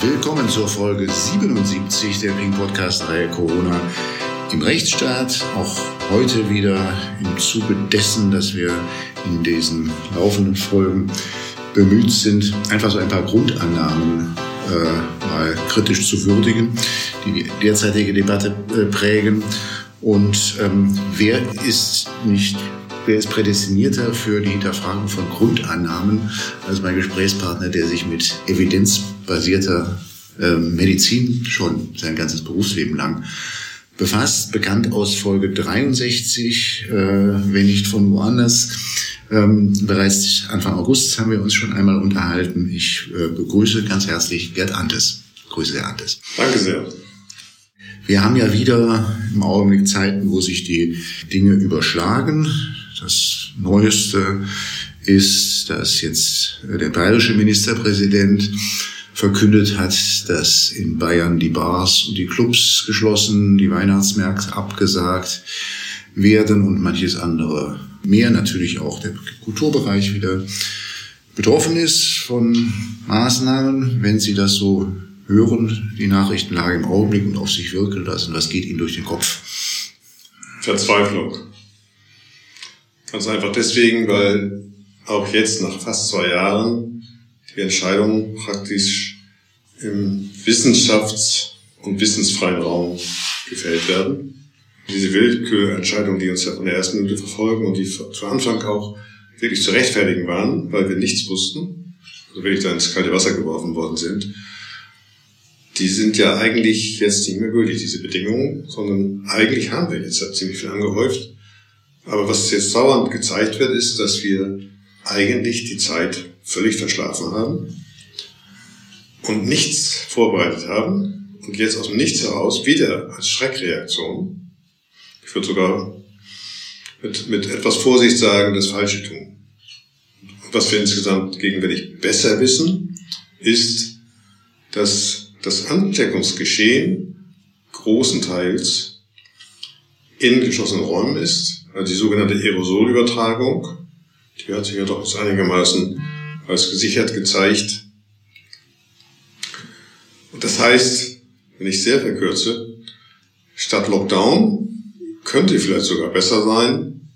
Willkommen zur Folge 77 der Ping Podcast Reihe Corona im Rechtsstaat. Auch heute wieder im Zuge dessen, dass wir in diesen laufenden Folgen bemüht sind, einfach so ein paar Grundannahmen äh, mal kritisch zu würdigen, die die derzeitige Debatte äh, prägen. Und ähm, wer ist nicht wer ist prädestinierter für die Hinterfragung von Grundannahmen als mein Gesprächspartner, der sich mit evidenzbasierter äh, Medizin schon sein ganzes Berufsleben lang befasst, bekannt aus Folge 63, äh, wenn nicht von woanders. Ähm, bereits Anfang August haben wir uns schon einmal unterhalten. Ich äh, begrüße ganz herzlich Gerd Antes. Grüße, Herr Antes. Danke sehr. Wir haben ja wieder im Augenblick Zeiten, wo sich die Dinge überschlagen. Das Neueste ist, dass jetzt der bayerische Ministerpräsident verkündet hat, dass in Bayern die Bars und die Clubs geschlossen, die Weihnachtsmärkte abgesagt werden und manches andere mehr. Natürlich auch der Kulturbereich wieder betroffen ist von Maßnahmen. Wenn Sie das so hören, die Nachrichtenlage im Augenblick und auf sich wirken lassen, was geht Ihnen durch den Kopf? Verzweiflung. Ganz einfach deswegen, weil auch jetzt nach fast zwei Jahren die Entscheidungen praktisch im Wissenschafts- und wissensfreien Raum gefällt werden. Diese Willkürentscheidungen, die uns ja von der ersten Minute verfolgen und die zu Anfang auch wirklich zu rechtfertigen waren, weil wir nichts wussten, also wirklich da ins kalte Wasser geworfen worden sind, die sind ja eigentlich jetzt nicht mehr gültig, diese Bedingungen, sondern eigentlich haben wir jetzt ziemlich viel angehäuft. Aber was jetzt dauernd gezeigt wird, ist, dass wir eigentlich die Zeit völlig verschlafen haben und nichts vorbereitet haben und jetzt aus dem Nichts heraus wieder als Schreckreaktion, ich würde sogar mit, mit etwas Vorsicht sagen, das Falsche tun. Was wir insgesamt gegenwärtig besser wissen, ist, dass das Ansteckungsgeschehen großenteils in geschlossenen Räumen ist die sogenannte Aerosolübertragung. Die hat sich ja doch einigermaßen als gesichert gezeigt. Und das heißt, wenn ich sehr verkürze, statt Lockdown könnte vielleicht sogar besser sein,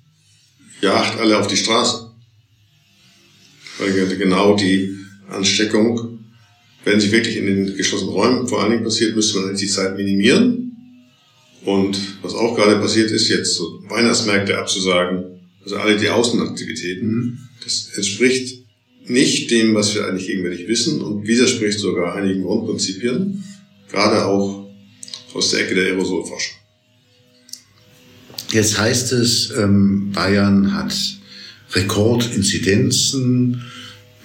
jagt alle auf die Straße. Weil genau die Ansteckung, wenn sie wirklich in den geschlossenen Räumen vor allen Dingen passiert, müsste man die Zeit minimieren. Und was auch gerade passiert ist, jetzt so Weihnachtsmärkte abzusagen, also alle die Außenaktivitäten, mhm. das entspricht nicht dem, was wir eigentlich gegenwärtig wissen und widerspricht sogar einigen Grundprinzipien, gerade auch aus der Ecke der Aerosolforschung. Jetzt heißt es, ähm, Bayern hat Rekordinzidenzen.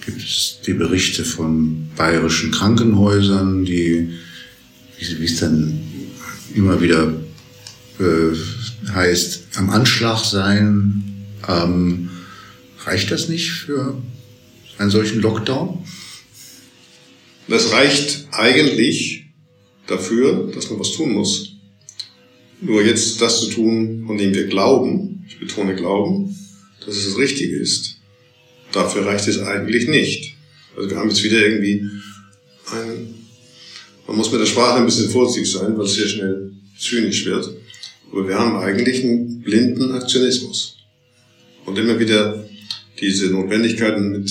Gibt es die Berichte von bayerischen Krankenhäusern, die, wie es dann immer wieder äh, heißt am Anschlag sein. Ähm, reicht das nicht für einen solchen Lockdown? Das reicht eigentlich dafür, dass man was tun muss. Nur jetzt das zu tun, von dem wir glauben, ich betone glauben, dass es das Richtige ist, dafür reicht es eigentlich nicht. Also wir haben jetzt wieder irgendwie ein, man muss mit der Sprache ein bisschen vorsichtig sein, weil es sehr schnell zynisch wird. Aber wir haben eigentlich einen blinden Aktionismus. Und immer wieder diese Notwendigkeiten mit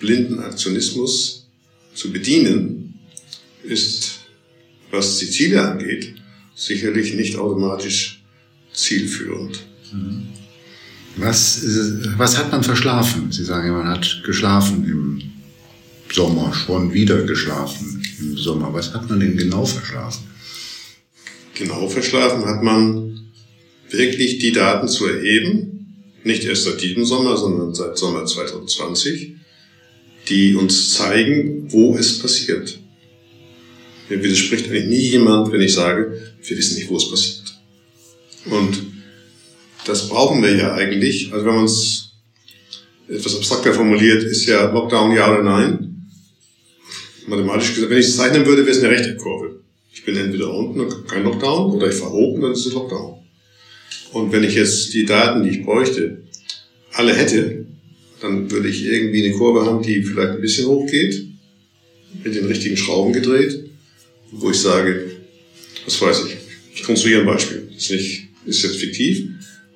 blinden Aktionismus zu bedienen, ist, was die Ziele angeht, sicherlich nicht automatisch zielführend. Mhm. Was, was hat man verschlafen? Sie sagen, man hat geschlafen im Sommer, schon wieder geschlafen im Sommer. Was hat man denn genau verschlafen? Genau verschlafen hat man wirklich die Daten zu erheben, nicht erst seit diesem Sommer, sondern seit Sommer 2020, die uns zeigen, wo es passiert. Mir widerspricht eigentlich nie jemand, wenn ich sage, wir wissen nicht, wo es passiert. Und das brauchen wir ja eigentlich. Also wenn man es etwas abstrakter formuliert, ist ja Lockdown ja oder nein. Mathematisch gesagt, wenn ich es zeichnen würde, wäre es eine Rechteckkurve. Ich bin entweder unten und kein Lockdown oder ich fahre und dann ist es Lockdown. Und wenn ich jetzt die Daten, die ich bräuchte, alle hätte, dann würde ich irgendwie eine Kurve haben, die vielleicht ein bisschen hoch geht mit den richtigen Schrauben gedreht, wo ich sage, was weiß ich, ich konstruiere ein Beispiel, ist, nicht, ist jetzt fiktiv.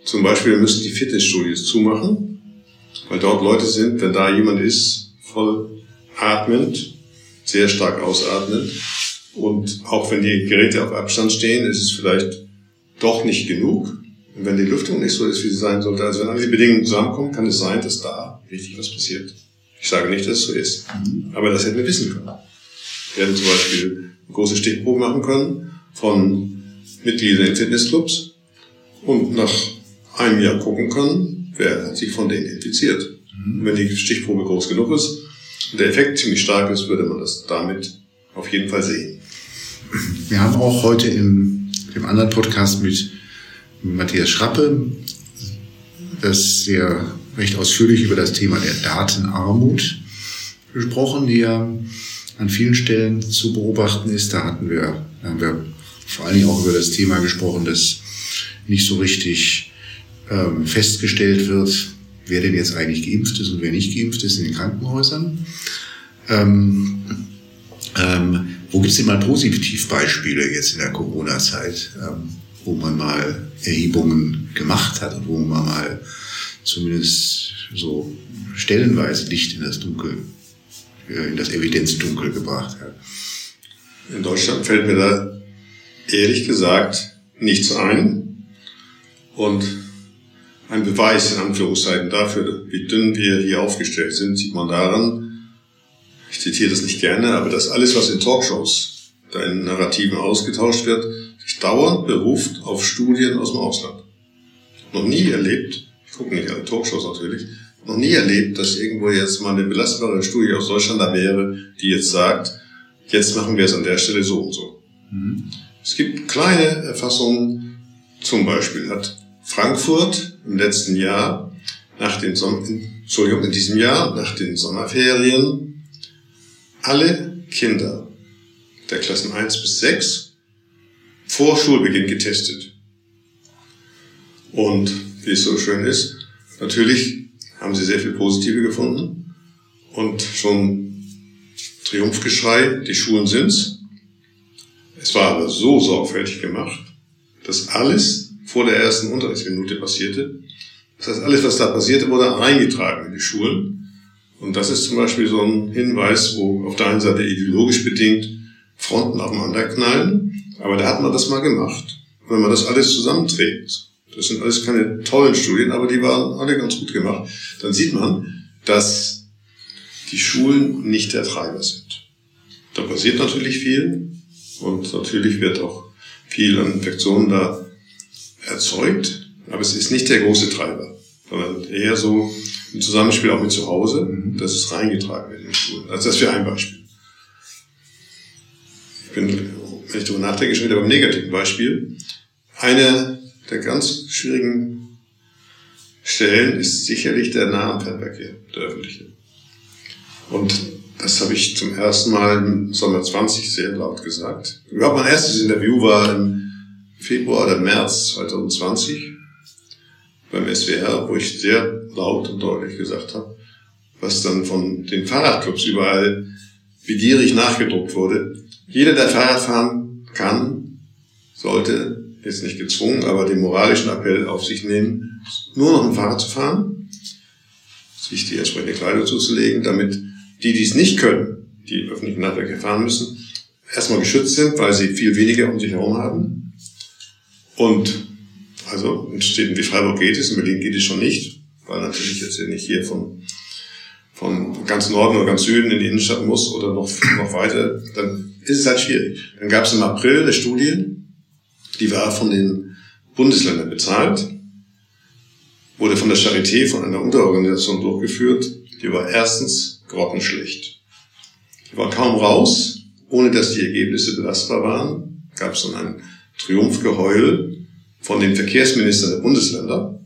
Zum Beispiel, müssen die Fitnessstudios zumachen, weil dort Leute sind, wenn da jemand ist, voll atmend, sehr stark ausatmend. Und auch wenn die Geräte auf Abstand stehen, ist es vielleicht doch nicht genug. Und wenn die Lüftung nicht so ist, wie sie sein sollte, also wenn alle diese Bedingungen zusammenkommen, kann es sein, dass da richtig was passiert. Ich sage nicht, dass es so ist. Aber das hätten wir wissen können. Wir hätten zum Beispiel eine große Stichprobe machen können von Mitgliedern in Fitnessclubs und nach einem Jahr gucken können, wer hat sich von denen infiziert. Und wenn die Stichprobe groß genug ist und der Effekt ziemlich stark ist, würde man das damit auf jeden Fall sehen. Wir haben auch heute im, im anderen Podcast mit Matthias Schrappe das sehr recht ausführlich über das Thema der Datenarmut gesprochen, die ja an vielen Stellen zu beobachten ist. Da hatten wir, da haben wir vor allen Dingen auch über das Thema gesprochen, dass nicht so richtig ähm, festgestellt wird, wer denn jetzt eigentlich geimpft ist und wer nicht geimpft ist in den Krankenhäusern. Ähm, ähm, wo gibt es denn mal Positivbeispiele jetzt in der Corona-Zeit, ähm, wo man mal Erhebungen gemacht hat und wo man mal zumindest so stellenweise Licht in das Dunkel, äh, in das Evidenzdunkel gebracht hat? In Deutschland fällt mir da ehrlich gesagt nichts ein. Und ein Beweis in Anführungszeichen dafür, wie dünn wir hier aufgestellt sind, sieht man daran, ich zitiere das nicht gerne, aber dass alles, was in Talkshows, da in Narrativen ausgetauscht wird, sich dauernd beruft auf Studien aus dem Ausland. Noch nie erlebt, ich gucke nicht alle Talkshows natürlich, noch nie erlebt, dass irgendwo jetzt mal eine belastbare Studie aus Deutschland da wäre, die jetzt sagt, jetzt machen wir es an der Stelle so und so. Mhm. Es gibt kleine Erfassungen, zum Beispiel hat Frankfurt im letzten Jahr, nach den Son Entschuldigung, in diesem Jahr, nach den Sommerferien, alle Kinder der Klassen 1 bis 6 vor Schulbeginn getestet. Und wie es so schön ist, natürlich haben sie sehr viel Positive gefunden und schon Triumphgeschrei, die Schulen sind's. Es war aber so sorgfältig gemacht, dass alles vor der ersten Unterrichtsminute passierte. Das heißt, alles, was da passierte, wurde reingetragen in die Schulen. Und das ist zum Beispiel so ein Hinweis, wo auf der einen Seite ideologisch bedingt Fronten aufeinander knallen, aber da hat man das mal gemacht. Wenn man das alles zusammenträgt, das sind alles keine tollen Studien, aber die waren alle ganz gut gemacht, dann sieht man, dass die Schulen nicht der Treiber sind. Da passiert natürlich viel, und natürlich wird auch viel an Infektionen da erzeugt, aber es ist nicht der große Treiber, sondern eher so im Zusammenspiel auch mit zu Hause, mhm. dass es reingetragen wird in die Schulen. Also das wäre ein Beispiel. Ich bin, wenn ich darüber nachdenke, schon wieder beim negativen Beispiel. Eine der ganz schwierigen Stellen ist sicherlich der Nahverkehr, der öffentliche. Und das habe ich zum ersten Mal im Sommer 20 sehr laut gesagt. Überhaupt mein erstes Interview war im Februar oder März 2020 beim SWR, wo ich sehr laut und deutlich gesagt habe, was dann von den Fahrradclubs überall begierig nachgedruckt wurde. Jeder, der Fahrrad fahren kann, sollte, jetzt nicht gezwungen, aber den moralischen Appell auf sich nehmen, nur noch ein Fahrrad zu fahren, sich die entsprechende Kleidung zuzulegen, damit die, die es nicht können, die öffentlichen Nahverkehr fahren müssen, erstmal geschützt sind, weil sie viel weniger um sich herum haben. Und also in Städten wie Freiburg geht es, in Berlin geht es schon nicht, weil natürlich jetzt nicht hier von, von ganz Norden oder ganz Süden in die Innenstadt muss oder noch, noch weiter, dann ist es halt schwierig. Dann gab es im April eine Studie, die war von den Bundesländern bezahlt, wurde von der Charité, von einer Unterorganisation durchgeführt. Die war erstens grottenschlecht. Die war kaum raus, ohne dass die Ergebnisse belastbar waren. Gab es dann ein Triumphgeheul von den Verkehrsministern der Bundesländer.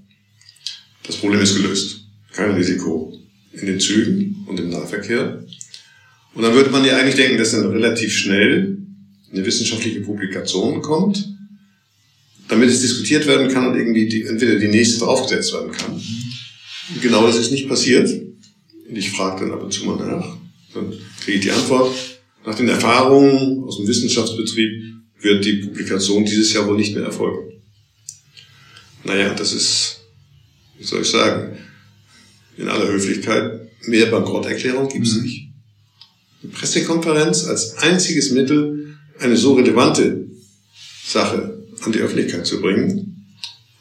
Das Problem ist gelöst. Kein Risiko in den Zügen und im Nahverkehr. Und dann würde man ja eigentlich denken, dass dann relativ schnell eine wissenschaftliche Publikation kommt, damit es diskutiert werden kann und irgendwie die, entweder die nächste draufgesetzt werden kann. Und genau das ist nicht passiert. Und ich frage dann ab und zu mal nach. Dann kriege ich die Antwort, nach den Erfahrungen aus dem Wissenschaftsbetrieb wird die Publikation dieses Jahr wohl nicht mehr erfolgen. Naja, das ist, wie soll ich sagen, in aller Höflichkeit, mehr Bankrotterklärung gibt es mhm. nicht. Eine Pressekonferenz als einziges Mittel, eine so relevante Sache an die Öffentlichkeit zu bringen,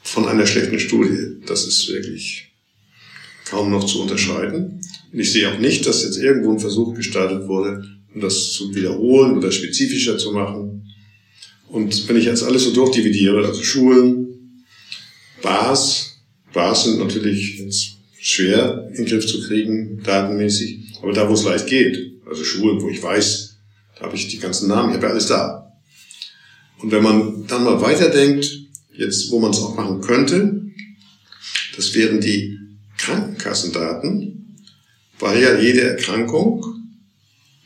von einer schlechten Studie, das ist wirklich kaum noch zu unterscheiden. Und ich sehe auch nicht, dass jetzt irgendwo ein Versuch gestartet wurde, um das zu wiederholen oder spezifischer zu machen. Und wenn ich jetzt alles so durchdividiere, also Schulen, Bars, Bars sind natürlich jetzt schwer in den Griff zu kriegen, datenmäßig, aber da, wo es leicht geht, also Schulen, wo ich weiß, da habe ich die ganzen Namen, ich habe ja alles da. Und wenn man dann mal weiterdenkt, jetzt, wo man es auch machen könnte, das wären die Krankenkassendaten, weil ja jede Erkrankung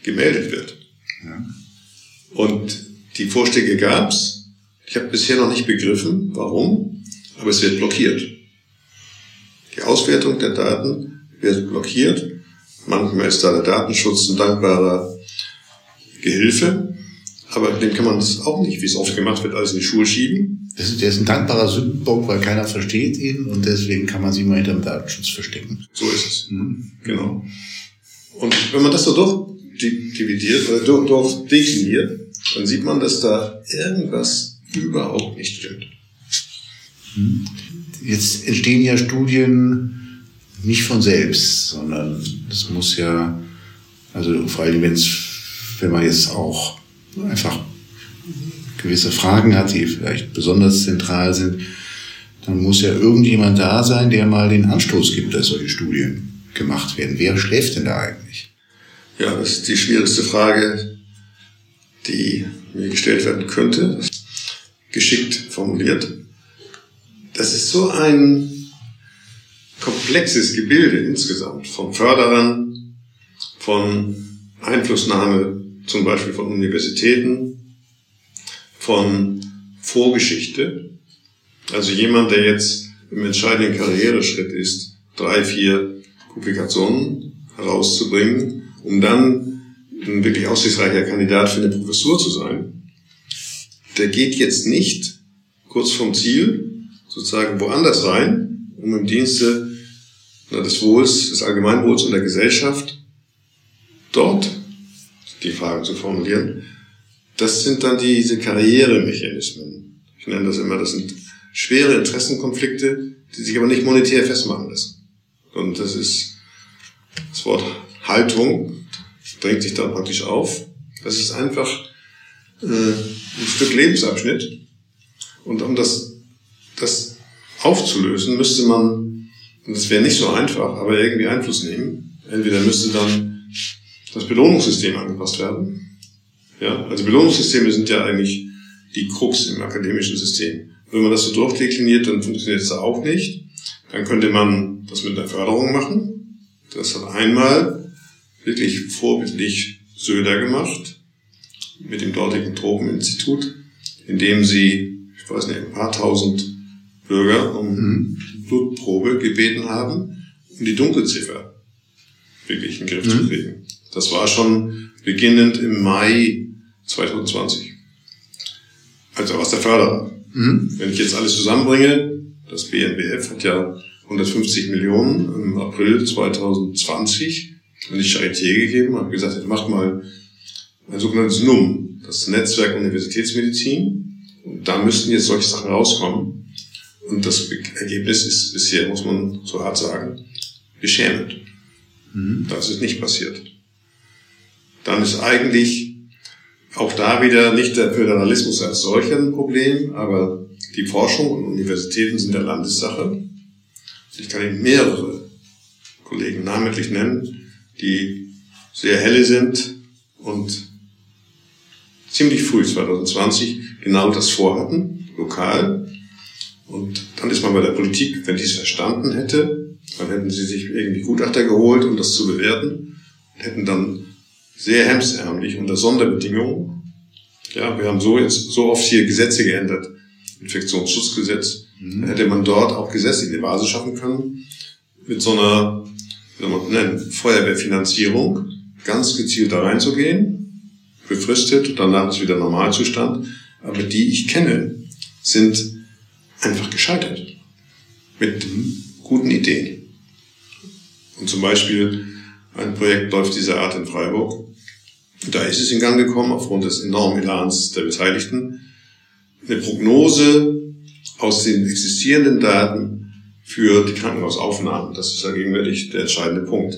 gemeldet wird. Ja. Und die Vorschläge gab's. Ich habe bisher noch nicht begriffen, warum, aber es wird blockiert. Die Auswertung der Daten wird blockiert. Manchmal ist da der Datenschutz ein dankbarer Gehilfe, aber dem kann man das auch nicht, wie es oft gemacht wird, alles in die Schuhe schieben. Das ist, der ist ein dankbarer Sündenbock, weil keiner versteht ihn und deswegen kann man sich mal hinter dem Datenschutz verstecken. So ist es. Mhm. Genau. Und wenn man das so durch dividiert oder durch, durch dekliniert, dann sieht man, dass da irgendwas überhaupt nicht stimmt. Hm. Jetzt entstehen ja Studien nicht von selbst, sondern das muss ja, also vor allem, wenn's, wenn man jetzt auch einfach gewisse Fragen hat, die vielleicht besonders zentral sind, dann muss ja irgendjemand da sein, der mal den Anstoß gibt, dass solche Studien gemacht werden. Wer schläft denn da eigentlich? Ja, das ist die schwierigste Frage, die mir gestellt werden könnte. Geschickt formuliert. Das ist so ein komplexes Gebilde insgesamt von Förderern, von Einflussnahme zum Beispiel von Universitäten, von Vorgeschichte. Also jemand, der jetzt im entscheidenden Karriereschritt ist, drei, vier Publikationen herauszubringen, um dann ein wirklich aussichtsreicher Kandidat für eine Professur zu sein, der geht jetzt nicht kurz vom Ziel sozusagen woanders rein, um im Dienste des Wohls, des Allgemeinwohls und der Gesellschaft dort die Frage zu formulieren. Das sind dann diese Karrieremechanismen. Ich nenne das immer, das sind schwere Interessenkonflikte, die sich aber nicht monetär festmachen lassen. Und das ist das Wort Haltung drängt sich da praktisch auf. Das ist einfach äh, ein Stück Lebensabschnitt. Und um das, das aufzulösen, müsste man, und das wäre nicht so einfach, aber irgendwie Einfluss nehmen. Entweder müsste dann das Belohnungssystem angepasst werden. Ja, also Belohnungssysteme sind ja eigentlich die Krux im akademischen System. Wenn man das so durchdekliniert, dann funktioniert es auch nicht. Dann könnte man das mit einer Förderung machen. Das hat einmal wirklich vorbildlich Söder gemacht mit dem dortigen Tropeninstitut, in dem sie, ich weiß nicht, ein paar tausend Bürger um mhm. Blutprobe gebeten haben, um die Dunkelziffer wirklich in den Griff mhm. zu kriegen. Das war schon beginnend im Mai 2020. Also aus der Förderer. Mhm. Wenn ich jetzt alles zusammenbringe, das BNBF hat ja 150 Millionen im April 2020 an die Charité gegeben, habe gesagt, jetzt macht mal ein sogenanntes NUM, das Netzwerk Universitätsmedizin. Und da müssten jetzt solche Sachen rauskommen. Und das Ergebnis ist bisher, muss man so hart sagen, beschämend. Mhm. Das ist nicht passiert. Dann ist eigentlich auch da wieder nicht der Föderalismus als solcher ein Problem, aber die Forschung und Universitäten sind der Landessache. Ich kann Ihnen mehrere Kollegen namentlich nennen, die sehr helle sind und ziemlich früh 2020 genau das vorhatten, lokal. Und dann ist man bei der Politik, wenn die es verstanden hätte, dann hätten sie sich irgendwie Gutachter geholt, um das zu bewerten, und hätten dann sehr hemsärmlich unter Sonderbedingungen, ja, wir haben so jetzt so oft hier Gesetze geändert, Infektionsschutzgesetz, mhm. dann hätte man dort auch gesetzliche Basis schaffen können, mit so einer wie soll man nennen, Feuerwehrfinanzierung, ganz gezielt da reinzugehen befristet, danach ist wieder Normalzustand. Aber die ich kenne, sind einfach gescheitert. Mit guten Ideen. Und zum Beispiel ein Projekt läuft dieser Art in Freiburg. Da ist es in Gang gekommen, aufgrund des enormen Elans der Beteiligten, eine Prognose aus den existierenden Daten für die Krankenhausaufnahmen. Das ist ja gegenwärtig der entscheidende Punkt.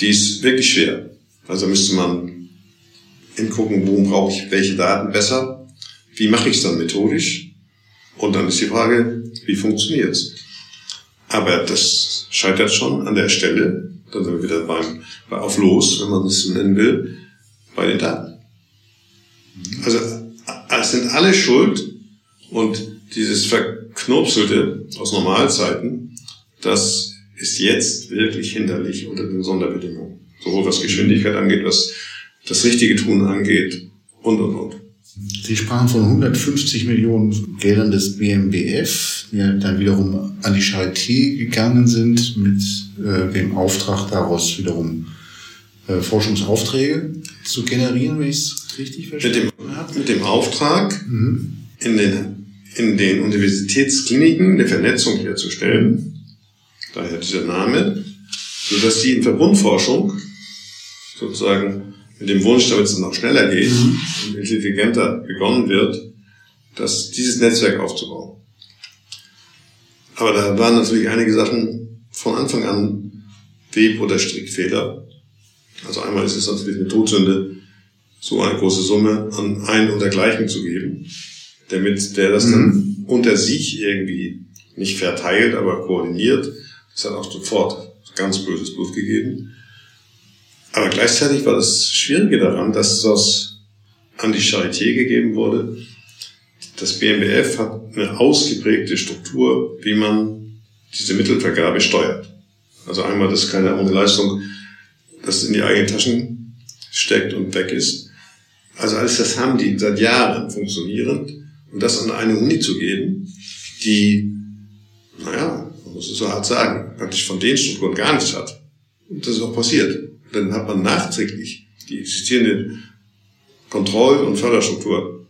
Die ist wirklich schwer. Also müsste man hingucken, wo brauche ich welche Daten besser, wie mache ich es dann methodisch und dann ist die Frage, wie funktioniert es? Aber das scheitert schon an der Stelle, dann sind wir wieder beim, bei auf los, wenn man es so nennen will, bei den Daten. Also es sind alle schuld und dieses Verknurpselte aus Normalzeiten, das ist jetzt wirklich hinderlich unter den Sonderbedingungen. Sowohl was Geschwindigkeit angeht, was das richtige Tun angeht und, und, und. Sie sprachen von 150 Millionen Geldern des BMBF, die dann wiederum an die Charité gegangen sind, mit äh, dem Auftrag daraus wiederum äh, Forschungsaufträge zu generieren, wenn ich es richtig verstehe. Mit dem, mit dem Auftrag, mhm. in, den, in den Universitätskliniken eine Vernetzung herzustellen, daher dieser Name, so dass die in Verbundforschung sozusagen mit dem Wunsch, damit es noch schneller geht mhm. und intelligenter begonnen wird, dass dieses Netzwerk aufzubauen. Aber da waren natürlich einige Sachen von Anfang an Web- oder Strickfehler. Also einmal ist es natürlich eine Todsünde, so eine große Summe an einen und dergleichen zu geben, damit der das mhm. dann unter sich irgendwie nicht verteilt, aber koordiniert. Das hat auch sofort ganz böses Blut gegeben. Aber gleichzeitig war das Schwierige daran, dass das an die Charité gegeben wurde. Das BMBF hat eine ausgeprägte Struktur, wie man diese Mittelvergabe steuert. Also einmal, dass keiner ohne Leistung das in die eigenen Taschen steckt und weg ist. Also alles das haben die seit Jahren funktionierend. Und das an eine Uni zu geben, die, naja, man muss es so hart sagen, praktisch von den Strukturen gar nichts hat. Und das ist auch passiert. Dann hat man nachträglich die existierende Kontroll- und Förderstruktur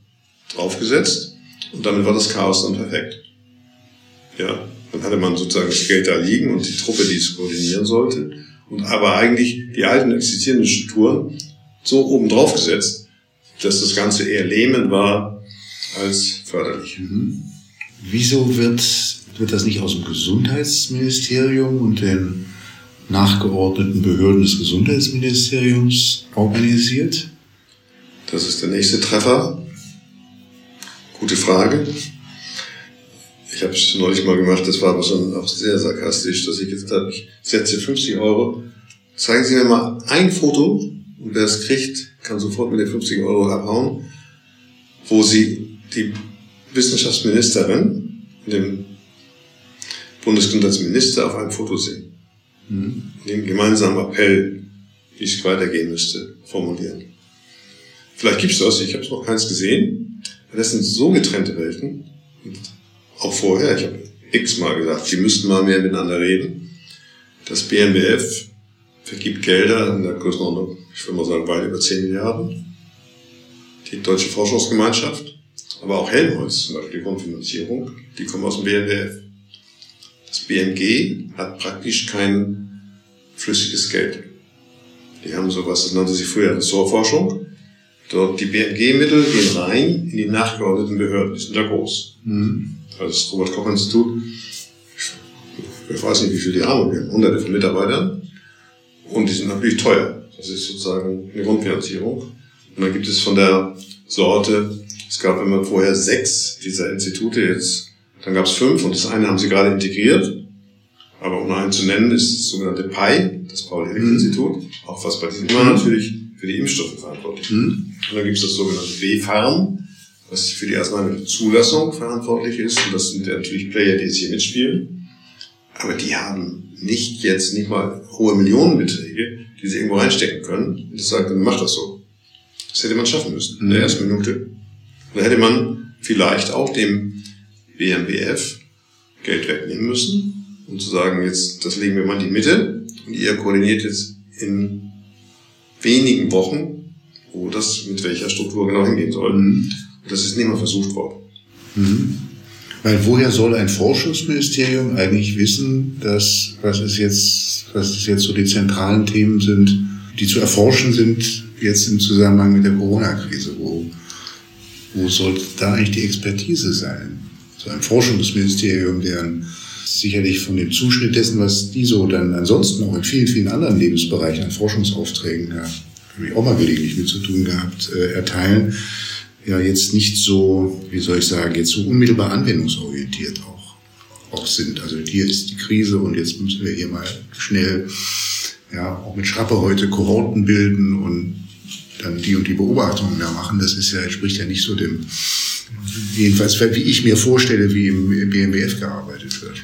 draufgesetzt und damit war das Chaos dann perfekt. Ja, dann hatte man sozusagen das Geld da liegen und die Truppe, die es koordinieren sollte und aber eigentlich die alten existierenden Strukturen so oben drauf gesetzt, dass das Ganze eher lähmend war als förderlich. Mhm. Wieso wird, wird das nicht aus dem Gesundheitsministerium und den nachgeordneten Behörden des Gesundheitsministeriums organisiert? Das ist der nächste Treffer. Gute Frage. Ich habe es neulich mal gemacht, das war aber schon auch sehr sarkastisch, dass ich jetzt habe, ich setze 50 Euro. Zeigen Sie mir mal ein Foto und wer es kriegt, kann sofort mit den 50 Euro abhauen, wo Sie die Wissenschaftsministerin den Bundesgesundheitsminister auf einem Foto sehen den gemeinsamen Appell, wie es weitergehen müsste, formulieren. Vielleicht gibt's das, ich habe es noch keins gesehen. Das sind so getrennte Welten. Und auch vorher, ich habe x-mal gesagt, die müssten mal mehr miteinander reden. Das BMBF vergibt Gelder in der Größenordnung, ich würde mal sagen, weit über 10 Milliarden. Die Deutsche Forschungsgemeinschaft, aber auch Helmholtz, zum Beispiel die Grundfinanzierung, die kommen aus dem BMBF. Das BMG hat praktisch kein flüssiges Geld. Die haben sowas, das nannte sich früher Ressortforschung. Dort die BMG-Mittel gehen rein in die nachgeordneten Behörden, die sind da groß. Mhm. Also das Robert-Koch-Institut, ich weiß nicht, wie viel die haben, wir haben hunderte von Mitarbeitern und die sind natürlich teuer. Das ist sozusagen eine Grundfinanzierung. Und dann gibt es von der Sorte, es gab immer vorher sechs dieser Institute, jetzt dann gab es fünf und das eine haben sie gerade integriert. Aber um einen zu nennen, ist das sogenannte PI, das Paul-Ehrlich-Institut, mhm. auch was bei diesem immer natürlich für die Impfstoffe verantwortlich mhm. Und dann gibt es das sogenannte W-Farm, was für die Arzneimittelzulassung verantwortlich ist. Und das sind ja natürlich Player, die jetzt hier mitspielen. Aber die haben nicht jetzt nicht mal hohe Millionenbeträge, die sie irgendwo reinstecken können. Und das sagt, dann macht das so. Das hätte man schaffen müssen in der mhm. ersten Minute. Und da hätte man vielleicht auch dem BMWF Geld wegnehmen müssen, um zu sagen, jetzt, das legen wir mal in die Mitte und ihr koordiniert jetzt in wenigen Wochen wo das mit welcher Struktur genau hingehen soll. Mhm. Und das ist nicht mal versucht worden. Mhm. Weil woher soll ein Forschungsministerium eigentlich wissen, dass was es jetzt, was es jetzt so die zentralen Themen sind, die zu erforschen sind jetzt im Zusammenhang mit der Corona-Krise? Wo, wo soll da eigentlich die Expertise sein? Ein Forschungsministerium, deren sicherlich von dem Zuschnitt dessen, was die so dann ansonsten auch in vielen, vielen anderen Lebensbereichen an Forschungsaufträgen, da habe ich auch mal gelegentlich mit zu tun gehabt, äh, erteilen, ja jetzt nicht so, wie soll ich sagen, jetzt so unmittelbar anwendungsorientiert auch, auch sind. Also hier ist die Krise und jetzt müssen wir hier mal schnell, ja, auch mit Schrappe heute Kohorten bilden und dann die und die Beobachtungen da machen. Das ist ja, entspricht ja nicht so dem, jedenfalls wie ich mir vorstelle, wie im BMWF gearbeitet wird.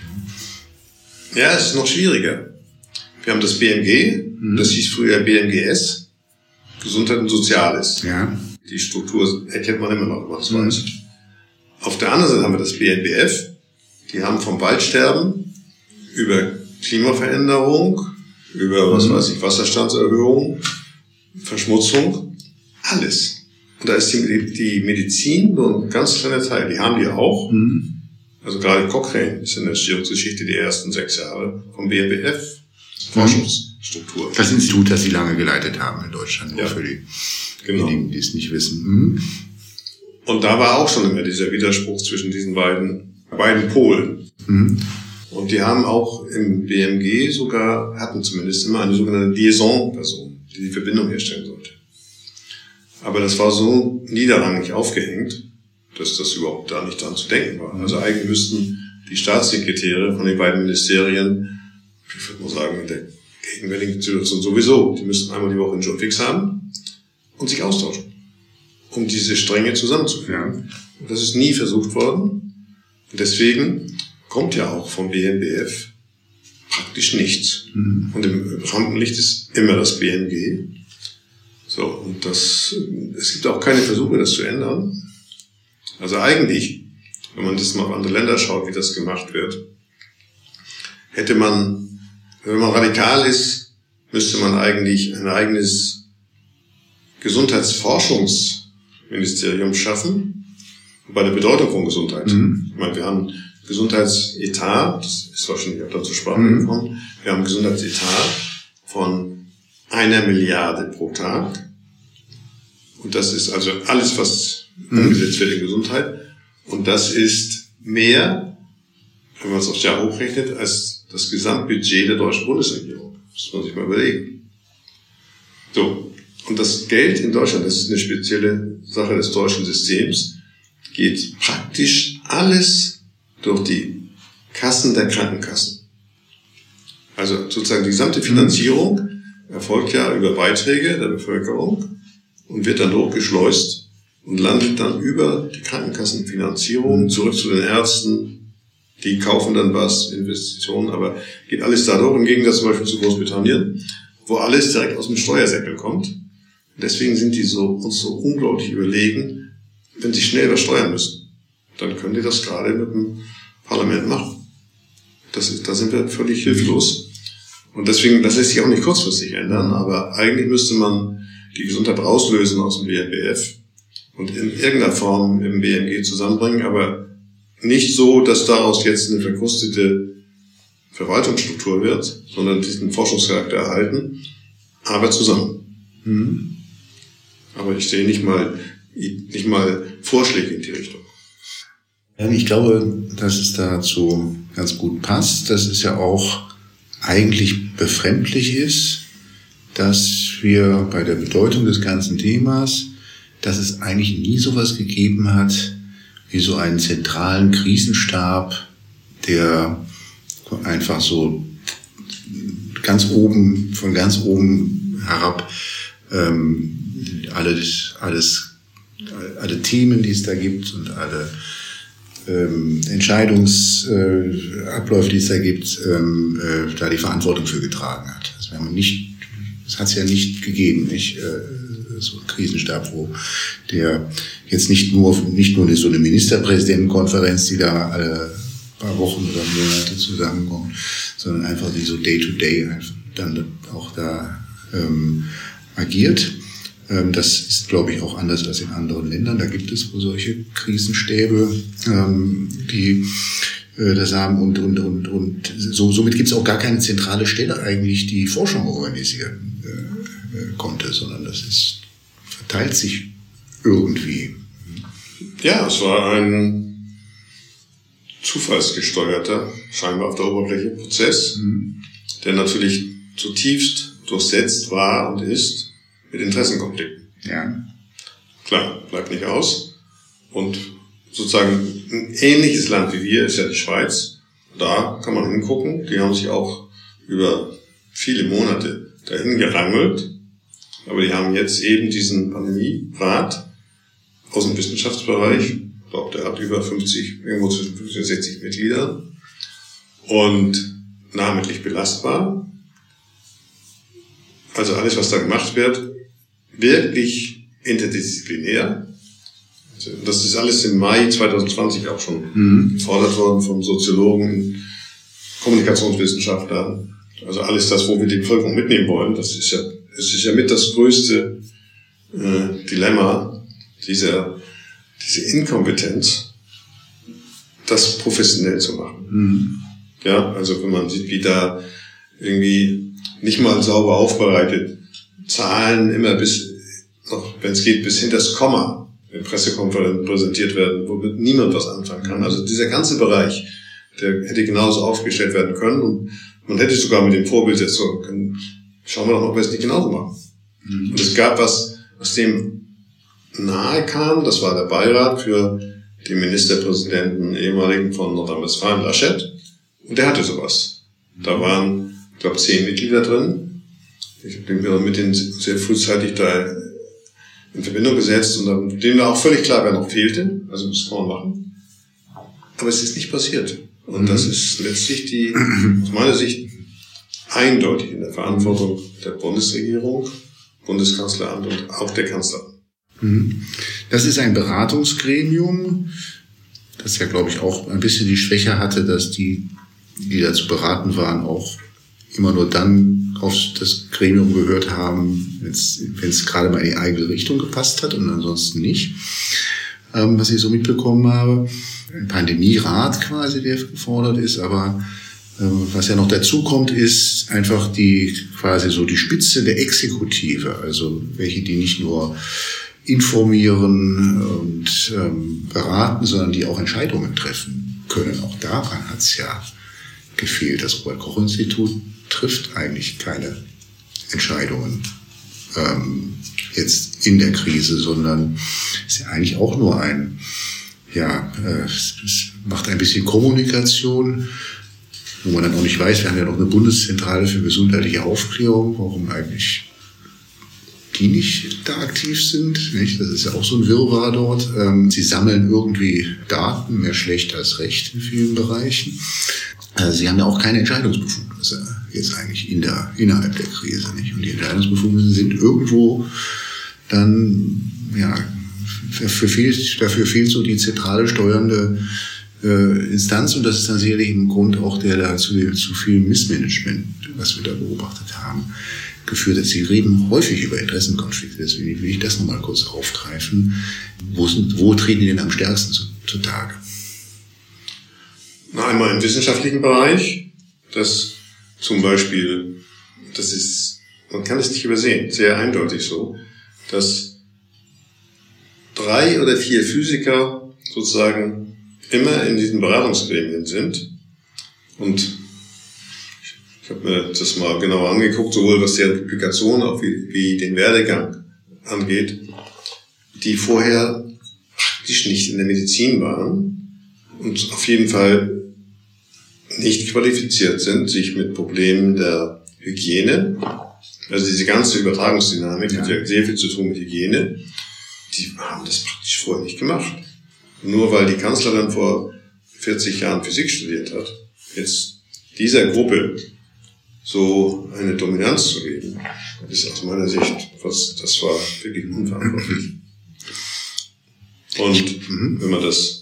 Ja, es ist noch schwieriger. Wir haben das BMG, mhm. das hieß früher BMGS, Gesundheit und Soziales. Ja. Die Struktur erkennt man immer noch, was mhm. weiß. Auf der anderen Seite haben wir das BNBF, die haben vom Waldsterben über Klimaveränderung, über, was mhm. weiß ich, Wasserstandserhöhung, Verschmutzung, alles. Und da ist die, die Medizin nur ein ganz kleiner Teil. Die haben die auch. Mhm. Also gerade Cochrane ist in der Entstehungsgeschichte die ersten sechs Jahre vom BMBF Forschungsstruktur. Das Institut, das Sie lange geleitet haben in Deutschland, ja. für die, genau. diejenigen, die es nicht wissen. Mhm. Und da war auch schon immer dieser Widerspruch zwischen diesen beiden, beiden Polen. Mhm. Und die haben auch im BMG sogar, hatten zumindest immer eine sogenannte Liaison-Person, die die Verbindung herstellen sollte. Aber das war so niederrangig aufgehängt, dass das überhaupt da nicht dran zu denken war. Also eigentlich müssten die Staatssekretäre von den beiden Ministerien, ich würde mal sagen, in der gegenwärtigen Situation sowieso, die müssten einmal die Woche einen Jobfix haben und sich austauschen, um diese Stränge zusammenzuführen. Und das ist nie versucht worden. Und deswegen kommt ja auch vom BNBF praktisch nichts. Mhm. Und im Rampenlicht ist immer das BNG. So, und das, es gibt auch keine Versuche, das zu ändern. Also eigentlich, wenn man das mal auf andere Länder schaut, wie das gemacht wird, hätte man, wenn man radikal ist, müsste man eigentlich ein eigenes Gesundheitsforschungsministerium schaffen, bei der Bedeutung von Gesundheit. Mhm. Ich meine, wir haben Gesundheitsetat, das ist wahrscheinlich auch dazu Sprache mhm. gekommen, wir haben Gesundheitsetat von einer Milliarde pro Tag. Und das ist also alles, was mhm. umgesetzt wird in Gesundheit. Und das ist mehr, wenn man es aufs Jahr hochrechnet, als das Gesamtbudget der deutschen Bundesregierung. Das muss man sich mal überlegen. So. Und das Geld in Deutschland, das ist eine spezielle Sache des deutschen Systems, geht praktisch alles durch die Kassen der Krankenkassen. Also sozusagen die gesamte Finanzierung erfolgt ja über Beiträge der Bevölkerung und wird dann hochgeschleust und landet dann über die Krankenkassenfinanzierung zurück zu den Ärzten. Die kaufen dann was, Investitionen, aber geht alles dadurch, im Gegensatz zum Beispiel zu Großbritannien, wo alles direkt aus dem Steuersäckel kommt. Deswegen sind die so, uns so unglaublich überlegen, wenn sie schnell was steuern müssen. Dann können die das gerade mit dem Parlament machen. Das ist, da sind wir völlig hilflos. Und deswegen, das lässt sich auch nicht kurzfristig ändern, aber eigentlich müsste man die Gesundheit rauslösen aus dem BNBF und in irgendeiner Form im BMG zusammenbringen, aber nicht so, dass daraus jetzt eine verkrustete Verwaltungsstruktur wird, sondern diesen Forschungscharakter erhalten, aber zusammen. Mhm. Aber ich sehe nicht mal, nicht mal Vorschläge in die Richtung. Ich glaube, dass es dazu ganz gut passt, dass es ja auch eigentlich befremdlich ist, dass wir bei der Bedeutung des ganzen Themas dass es eigentlich nie sowas gegeben hat wie so einen zentralen Krisenstab, der einfach so ganz oben, von ganz oben herab ähm, alles, alles, alle Themen, die es da gibt und alle ähm, Entscheidungsabläufe, äh, die es da gibt, ähm, äh, da die Verantwortung für getragen hat. Also nicht, das hat es ja nicht gegeben. Nicht? Äh, so ein Krisenstab, wo der jetzt nicht nur, nicht nur so eine Ministerpräsidentenkonferenz, die da alle paar Wochen oder Monate zusammenkommt, sondern einfach die so Day-to-Day -Day dann auch da ähm, agiert. Ähm, das ist, glaube ich, auch anders als in anderen Ländern. Da gibt es solche Krisenstäbe, ähm, die äh, das haben und, und, und, und so, somit gibt es auch gar keine zentrale Stelle eigentlich, die Forschung organisieren äh, äh, konnte, sondern das ist, verteilt sich irgendwie. Ja, es war ein zufallsgesteuerter, scheinbar auf der Oberfläche Prozess, mhm. der natürlich zutiefst durchsetzt war und ist mit Interessenkonflikten. Ja. Klar, bleibt nicht aus. Und sozusagen ein ähnliches Land wie wir ist ja die Schweiz. Da kann man hingucken. Die haben sich auch über viele Monate dahin gerangelt. Aber die haben jetzt eben diesen Pandemierat aus dem Wissenschaftsbereich. Ich glaube, der hat über 50, irgendwo zwischen 50 und 60 Mitglieder. Und namentlich belastbar. Also alles, was da gemacht wird, wirklich interdisziplinär. Also das ist alles im Mai 2020 auch schon mhm. gefordert worden von Soziologen, Kommunikationswissenschaftlern. Also alles das, wo wir die Bevölkerung mitnehmen wollen, das ist ja, es ist ja mit das größte äh, Dilemma dieser, diese Inkompetenz, das professionell zu machen. Mhm. Ja, also wenn man sieht, wie da irgendwie nicht mal sauber aufbereitet Zahlen immer bis, wenn es geht, bis hinter das Komma in Pressekonferenzen präsentiert werden, womit niemand was anfangen kann. Also dieser ganze Bereich, der hätte genauso aufgestellt werden können und man hätte sogar mit dem Vorbild jetzt so können, schauen wir doch mal, ob wir es nicht genauso machen. Mhm. Und es gab was, was dem nahe kam, das war der Beirat für den Ministerpräsidenten ehemaligen von Nordrhein-Westfalen, Laschet, und der hatte sowas. Da waren, ich glaube, zehn Mitglieder drin, ich bin mir mit denen sehr frühzeitig da in Verbindung gesetzt und denen war auch völlig klar, wer noch fehlte. Also das kann man machen. Aber es ist nicht passiert. Und mhm. das ist letztlich die, aus meiner Sicht, eindeutig in der Verantwortung der Bundesregierung, Bundeskanzleramt und auch der Kanzlerin. Mhm. Das ist ein Beratungsgremium, das ja, glaube ich, auch ein bisschen die Schwäche hatte, dass die, die dazu beraten waren, auch immer nur dann auf das Gremium gehört haben, wenn es gerade mal in die eigene Richtung gepasst hat und ansonsten nicht. Ähm, was ich so mitbekommen habe, ein Pandemierat quasi, der gefordert ist, aber ähm, was ja noch dazu kommt, ist einfach die quasi so die Spitze der Exekutive, also welche, die nicht nur informieren und ähm, beraten, sondern die auch Entscheidungen treffen können. Auch daran hat es ja gefehlt. Das Robert-Koch-Institut trifft eigentlich keine Entscheidungen ähm, jetzt in der Krise, sondern ist ja eigentlich auch nur ein, ja, äh, es macht ein bisschen Kommunikation, wo man dann auch nicht weiß, wir haben ja noch eine Bundeszentrale für gesundheitliche Aufklärung, warum eigentlich die nicht da aktiv sind. Nicht? Das ist ja auch so ein Wirrwarr dort. Ähm, sie sammeln irgendwie Daten, mehr schlecht als recht in vielen Bereichen. Also sie haben ja auch keine Entscheidungsbefugnisse jetzt eigentlich in der, innerhalb der Krise. Nicht? Und die Entscheidungsbefugnisse sind irgendwo dann, ja, dafür fehlt, dafür fehlt so die zentrale steuernde äh, Instanz und das ist dann sicherlich ein Grund auch, der da zu, zu viel Missmanagement, was wir da beobachtet haben, geführt hat. Sie reden häufig über Interessenkonflikte, deswegen will ich das nochmal kurz aufgreifen. Wo, sind, wo treten die denn am stärksten zutage? Na, einmal im wissenschaftlichen Bereich, das zum Beispiel, das ist, man kann es nicht übersehen, sehr eindeutig so, dass drei oder vier Physiker sozusagen immer in diesen Beratungsgremien sind. Und ich habe mir das mal genauer angeguckt, sowohl was deren Publikation auch wie, wie den Werdegang angeht, die vorher praktisch nicht in der Medizin waren. Und auf jeden Fall nicht qualifiziert sind, sich mit Problemen der Hygiene, also diese ganze Übertragungsdynamik ja. hat ja sehr viel zu tun mit Hygiene, die haben das praktisch vorher nicht gemacht. Nur weil die Kanzlerin vor 40 Jahren Physik studiert hat, jetzt dieser Gruppe so eine Dominanz zu geben, ist aus meiner Sicht, was, das war wirklich unverantwortlich. Und mhm. wenn man das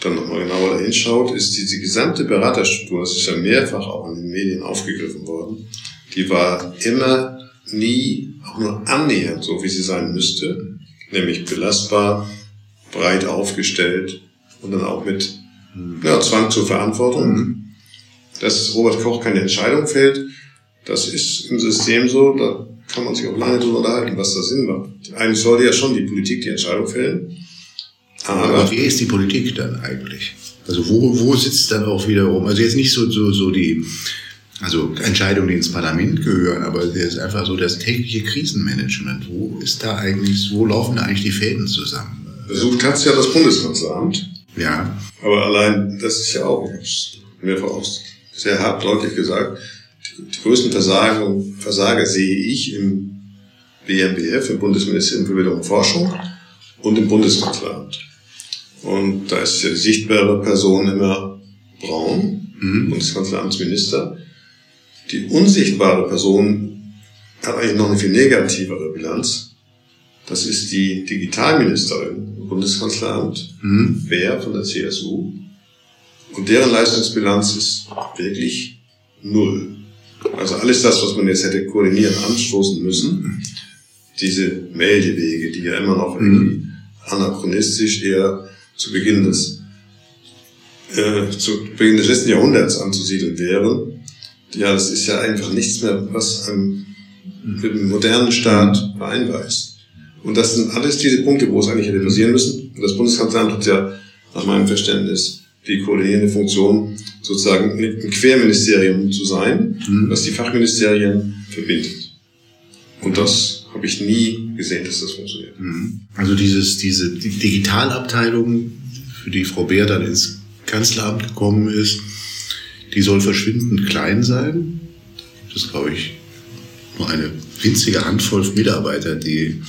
dann nochmal genauer hinschaut, ist diese gesamte Beraterstruktur, das ist ja mehrfach auch in den Medien aufgegriffen worden, die war immer nie auch nur annähernd so, wie sie sein müsste, nämlich belastbar, breit aufgestellt und dann auch mit ja, Zwang zur Verantwortung. Mhm. Dass Robert Koch keine Entscheidung fällt, das ist im System so, da kann man sich auch lange drüber unterhalten, was da Sinn macht. Eigentlich sollte ja schon die Politik die Entscheidung fällen. Aber, Aber wie ist die Politik dann eigentlich? Also wo, wo sitzt dann auch wiederum, also jetzt nicht so, so, so die, also Entscheidungen, die ins Parlament gehören, aber es ist einfach so das tägliche Krisenmanagement. Wo ist da eigentlich, wo laufen da eigentlich die Fäden zusammen? Versucht hat es ja das Bundeskanzleramt. Ja. Aber allein, das ist ja auch, mehrfach auch sehr hart deutlich gesagt, die, die größten Versager, Versager sehe ich im BMBF, im Bundesministerium für Bildung und Forschung und im Bundeskanzleramt. Und da ist ja die sichtbare Person immer Braun, mhm. Bundeskanzleramtsminister. Die unsichtbare Person hat eigentlich noch eine viel negativere Bilanz. Das ist die Digitalministerin im Bundeskanzleramt, mhm. Bär von der CSU. Und deren Leistungsbilanz ist wirklich null. Also alles das, was man jetzt hätte koordinieren, anstoßen müssen, diese Meldewege, die ja immer noch irgendwie mhm. anachronistisch eher zu Beginn des, äh, zu Beginn des letzten Jahrhunderts anzusiedeln wären, ja, das ist ja einfach nichts mehr, was einem mit dem modernen Staat vereinweist. Und das sind alles diese Punkte, wo es eigentlich hätte passieren müssen. Und das Bundeskanzleramt hat ja nach meinem Verständnis die koordinierende Funktion, sozusagen ein Querministerium zu sein, mhm. das die Fachministerien verbindet. Und das habe ich nie gesehen, dass das funktioniert. Mhm. Also dieses, diese Digitalabteilung, für die Frau Beer dann ins Kanzleramt gekommen ist, die soll verschwindend klein sein. Das ist, glaube ich, nur eine winzige Handvoll Mitarbeiter, die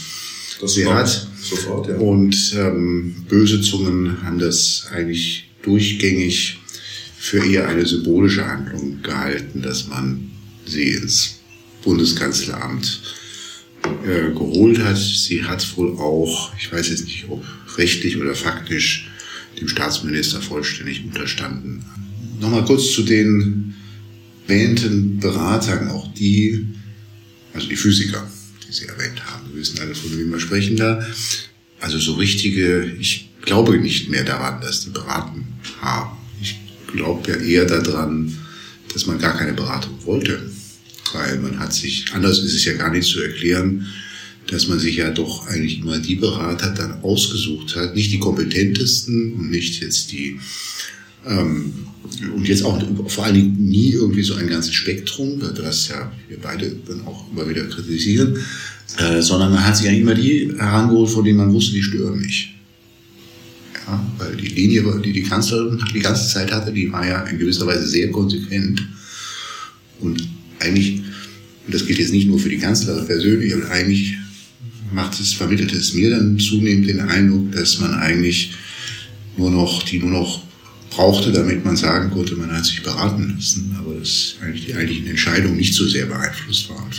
das sie hat. Sofort, ja. Und ähm, böse Zungen haben das eigentlich durchgängig für eher eine symbolische Handlung gehalten, dass man sie ins Bundeskanzleramt äh, geholt hat. Sie hat wohl auch, ich weiß jetzt nicht, ob rechtlich oder faktisch, dem Staatsminister vollständig unterstanden. Nochmal kurz zu den erwähnten Beratern, auch die, also die Physiker, die Sie erwähnt haben. Wir wissen alle, von wem wir sprechen da. Also so richtige, ich glaube nicht mehr daran, dass die beraten haben. Ich glaube ja eher daran, dass man gar keine Beratung wollte. Weil man hat sich, anders ist es ja gar nicht zu erklären, dass man sich ja doch eigentlich immer die Berater dann ausgesucht hat, nicht die kompetentesten und nicht jetzt die ähm, und jetzt auch vor allen Dingen nie irgendwie so ein ganzes Spektrum, das ja wir beide dann auch immer wieder kritisieren, äh, sondern man hat sich ja immer die herangeholt, von denen man wusste, die stören nicht. Ja, weil die Linie, die die Kanzlerin die ganze Zeit hatte, die war ja in gewisser Weise sehr konsequent. Und eigentlich, und das gilt jetzt nicht nur für die Kanzlerin persönlich, aber eigentlich macht es, vermittelt es mir dann zunehmend den Eindruck, dass man eigentlich nur noch, die nur noch brauchte, damit man sagen konnte, man hat sich beraten lassen, aber dass eigentlich die eigentlichen Entscheidungen nicht so sehr beeinflusst waren.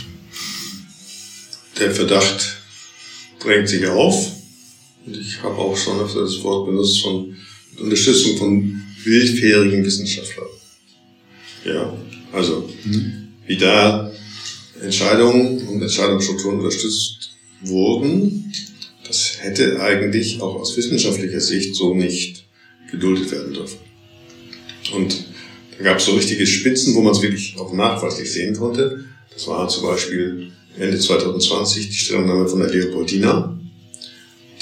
Der Verdacht drängt sich auf. Und ich habe auch schon öfter das Wort benutzt von Unterstützung von willfährigen Wissenschaftlern. Ja, also mhm. Wie da Entscheidungen und Entscheidungsstrukturen unterstützt wurden, das hätte eigentlich auch aus wissenschaftlicher Sicht so nicht geduldet werden dürfen. Und da gab es so richtige Spitzen, wo man es wirklich auch nachweislich sehen konnte. Das war zum Beispiel Ende 2020 die Stellungnahme von der Leopoldina.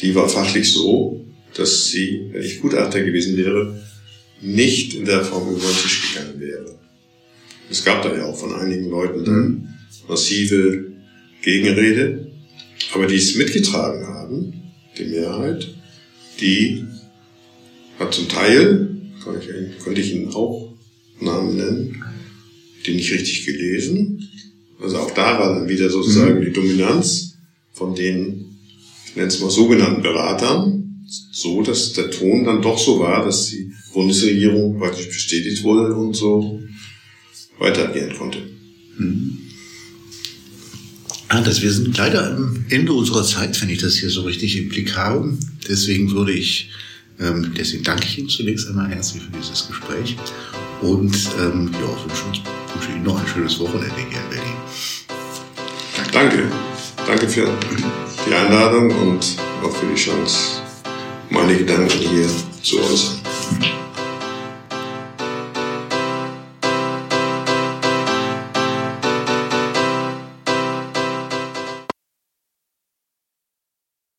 Die war fachlich so, dass sie, wenn ich Gutachter gewesen wäre, nicht in der Form über den Tisch gegangen wäre. Es gab da ja auch von einigen Leuten dann mhm. massive Gegenrede, aber die es mitgetragen haben, die Mehrheit, die hat zum Teil, konnte ich Ihnen auch Namen nennen, die nicht richtig gelesen. Also auch da war dann wieder sozusagen mhm. die Dominanz von den, ich nenne es mal sogenannten Beratern, so dass der Ton dann doch so war, dass die Bundesregierung praktisch bestätigt wurde und so weiter agieren konnte. Mhm. Ah, das, wir sind leider am Ende unserer Zeit, wenn ich das hier so richtig im Blick habe. Deswegen würde ich, ähm, deswegen danke ich Ihnen zunächst einmal herzlich für dieses Gespräch und ähm, ja, wünsche, wünsche Ihnen noch ein schönes Wochenende hier in Berlin. Danke. Danke. Danke für die Einladung und auch für die Chance, meine Gedanken hier zu äußern.